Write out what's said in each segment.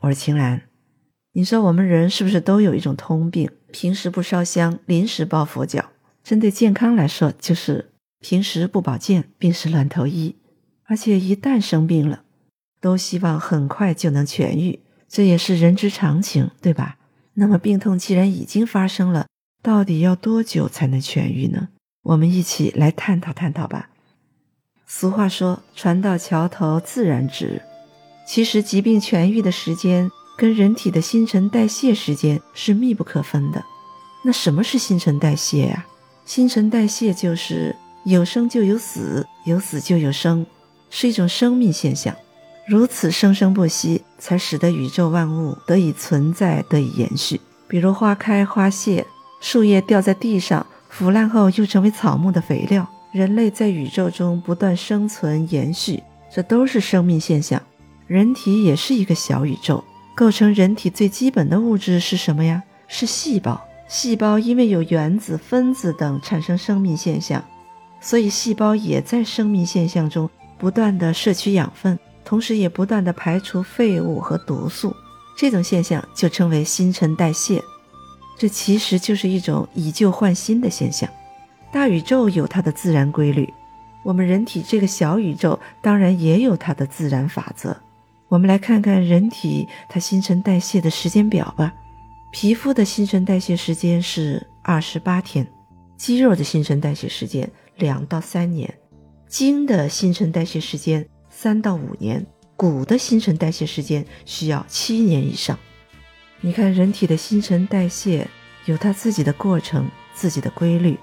我是青兰。你说我们人是不是都有一种通病？平时不烧香，临时抱佛脚。针对健康来说，就是平时不保健，病是乱投医。而且一旦生病了，都希望很快就能痊愈，这也是人之常情，对吧？那么病痛既然已经发生了，到底要多久才能痊愈呢？我们一起来探讨探讨吧。俗话说：“船到桥头自然直。”其实疾病痊愈的时间跟人体的新陈代谢时间是密不可分的。那什么是新陈代谢呀？新陈代谢就是有生就有死，有死就有生，是一种生命现象。如此生生不息，才使得宇宙万物得以存在，得以延续。比如花开花谢，树叶掉在地上腐烂后又成为草木的肥料。人类在宇宙中不断生存延续，这都是生命现象。人体也是一个小宇宙，构成人体最基本的物质是什么呀？是细胞。细胞因为有原子、分子等产生生命现象，所以细胞也在生命现象中不断的摄取养分，同时也不断的排除废物和毒素。这种现象就称为新陈代谢。这其实就是一种以旧换新的现象。大宇宙有它的自然规律，我们人体这个小宇宙当然也有它的自然法则。我们来看看人体它新陈代谢的时间表吧。皮肤的新陈代谢时间是二十八天，肌肉的新陈代谢时间两到三年，筋的新陈代谢时间三到五年，骨的新陈代谢时间需要七年以上。你看，人体的新陈代谢有它自己的过程、自己的规律。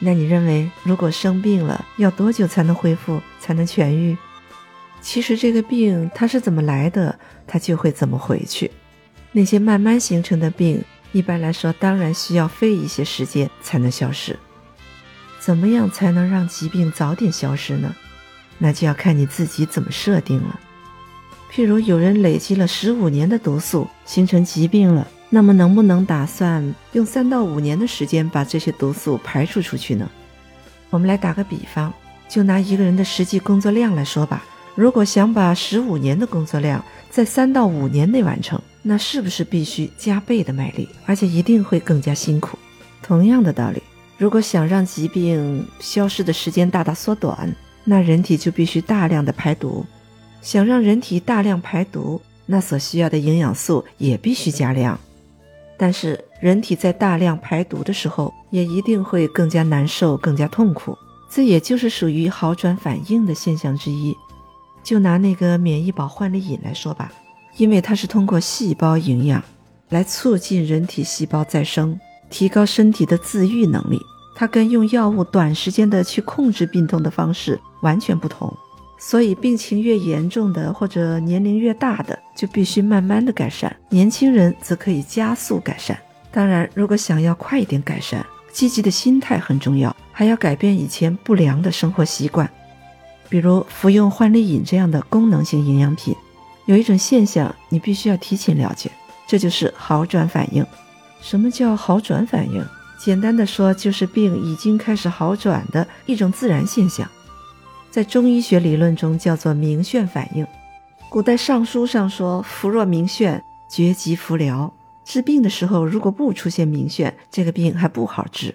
那你认为，如果生病了，要多久才能恢复、才能痊愈？其实这个病它是怎么来的，它就会怎么回去。那些慢慢形成的病，一般来说当然需要费一些时间才能消失。怎么样才能让疾病早点消失呢？那就要看你自己怎么设定了。譬如有人累积了十五年的毒素，形成疾病了，那么能不能打算用三到五年的时间把这些毒素排除出去呢？我们来打个比方，就拿一个人的实际工作量来说吧。如果想把十五年的工作量在三到五年内完成，那是不是必须加倍的卖力，而且一定会更加辛苦？同样的道理，如果想让疾病消失的时间大大缩短，那人体就必须大量的排毒。想让人体大量排毒，那所需要的营养素也必须加量。但是，人体在大量排毒的时候，也一定会更加难受、更加痛苦。这也就是属于好转反应的现象之一。就拿那个免疫宝焕丽饮来说吧，因为它是通过细胞营养来促进人体细胞再生，提高身体的自愈能力。它跟用药物短时间的去控制病痛的方式完全不同。所以病情越严重的或者年龄越大的，就必须慢慢的改善；年轻人则可以加速改善。当然，如果想要快一点改善，积极的心态很重要，还要改变以前不良的生活习惯。比如服用焕丽饮这样的功能性营养品，有一种现象你必须要提前了解，这就是好转反应。什么叫好转反应？简单的说，就是病已经开始好转的一种自然现象，在中医学理论中叫做明眩反应。古代尚书上说：“服若明眩，绝疾服疗。”治病的时候如果不出现明眩，这个病还不好治。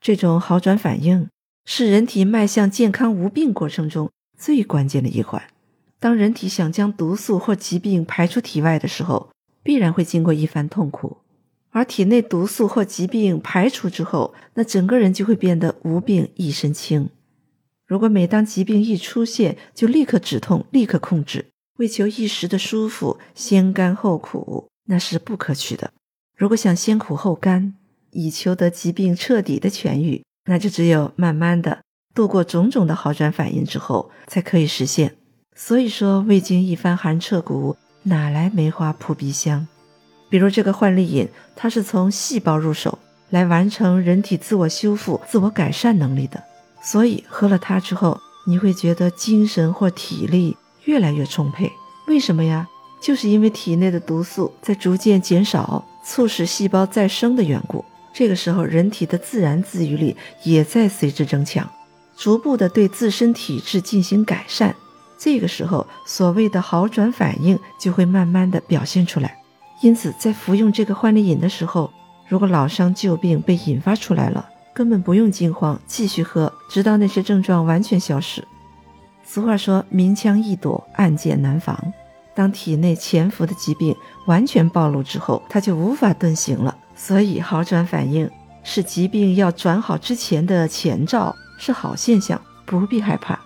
这种好转反应。是人体迈向健康无病过程中最关键的一环。当人体想将毒素或疾病排出体外的时候，必然会经过一番痛苦。而体内毒素或疾病排除之后，那整个人就会变得无病一身轻。如果每当疾病一出现就立刻止痛、立刻控制，为求一时的舒服，先甘后苦，那是不可取的。如果想先苦后甘，以求得疾病彻底的痊愈。那就只有慢慢的度过种种的好转反应之后，才可以实现。所以说，未经一番寒彻骨，哪来梅花扑鼻香？比如这个焕丽饮，它是从细胞入手，来完成人体自我修复、自我改善能力的。所以喝了它之后，你会觉得精神或体力越来越充沛。为什么呀？就是因为体内的毒素在逐渐减少，促使细胞再生的缘故。这个时候，人体的自然自愈力也在随之增强，逐步的对自身体质进行改善，这个时候所谓的好转反应就会慢慢的表现出来。因此，在服用这个焕丽饮的时候，如果老伤旧病被引发出来了，根本不用惊慌，继续喝，直到那些症状完全消失。俗话说：“明枪易躲，暗箭难防。”当体内潜伏的疾病完全暴露之后，它就无法遁形了。所以，好转反应是疾病要转好之前的前兆，是好现象，不必害怕。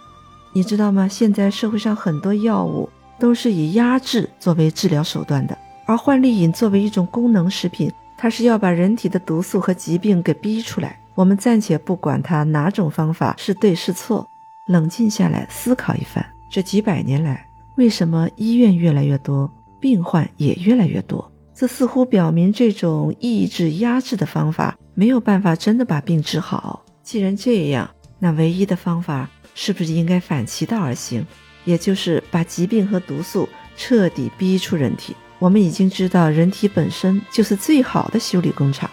你知道吗？现在社会上很多药物都是以压制作为治疗手段的，而幻丽饮作为一种功能食品，它是要把人体的毒素和疾病给逼出来。我们暂且不管它哪种方法是对是错，冷静下来思考一番，这几百年来。为什么医院越来越多，病患也越来越多？这似乎表明这种抑制压制的方法没有办法真的把病治好。既然这样，那唯一的方法是不是应该反其道而行，也就是把疾病和毒素彻底逼出人体？我们已经知道，人体本身就是最好的修理工厂。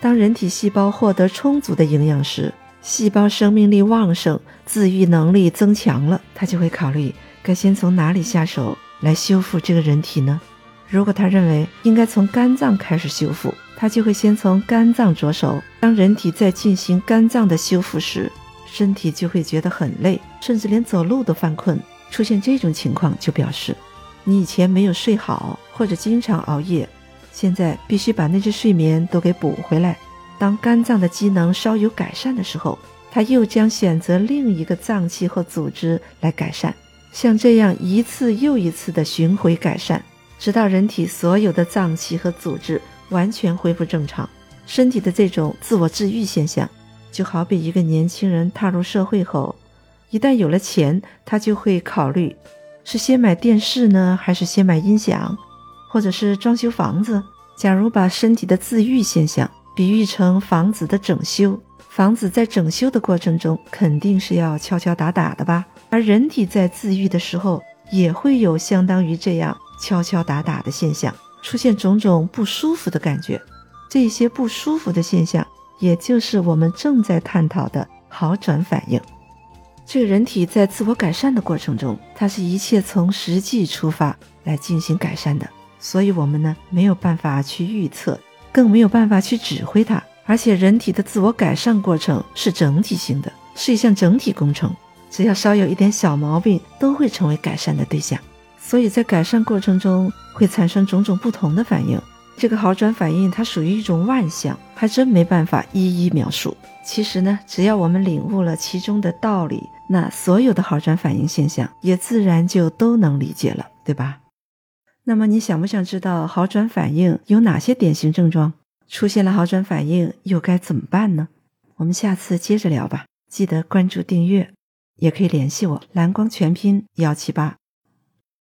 当人体细胞获得充足的营养时，细胞生命力旺盛，自愈能力增强了，它就会考虑。该先从哪里下手来修复这个人体呢？如果他认为应该从肝脏开始修复，他就会先从肝脏着手。当人体在进行肝脏的修复时，身体就会觉得很累，甚至连走路都犯困。出现这种情况，就表示你以前没有睡好，或者经常熬夜，现在必须把那些睡眠都给补回来。当肝脏的机能稍有改善的时候，他又将选择另一个脏器或组织来改善。像这样一次又一次的巡回改善，直到人体所有的脏器和组织完全恢复正常。身体的这种自我治愈现象，就好比一个年轻人踏入社会后，一旦有了钱，他就会考虑是先买电视呢，还是先买音响，或者是装修房子。假如把身体的自愈现象比喻成房子的整修，房子在整修的过程中肯定是要敲敲打打的吧。而人体在自愈的时候，也会有相当于这样敲敲打打的现象，出现种种不舒服的感觉。这些不舒服的现象，也就是我们正在探讨的好转反应。这个人体在自我改善的过程中，它是一切从实际出发来进行改善的，所以我们呢没有办法去预测，更没有办法去指挥它。而且，人体的自我改善过程是整体性的，是一项整体工程。只要稍有一点小毛病，都会成为改善的对象。所以在改善过程中会产生种种不同的反应。这个好转反应它属于一种万象，还真没办法一一描述。其实呢，只要我们领悟了其中的道理，那所有的好转反应现象也自然就都能理解了，对吧？那么你想不想知道好转反应有哪些典型症状？出现了好转反应又该怎么办呢？我们下次接着聊吧。记得关注订阅。也可以联系我，蓝光全拼幺七八。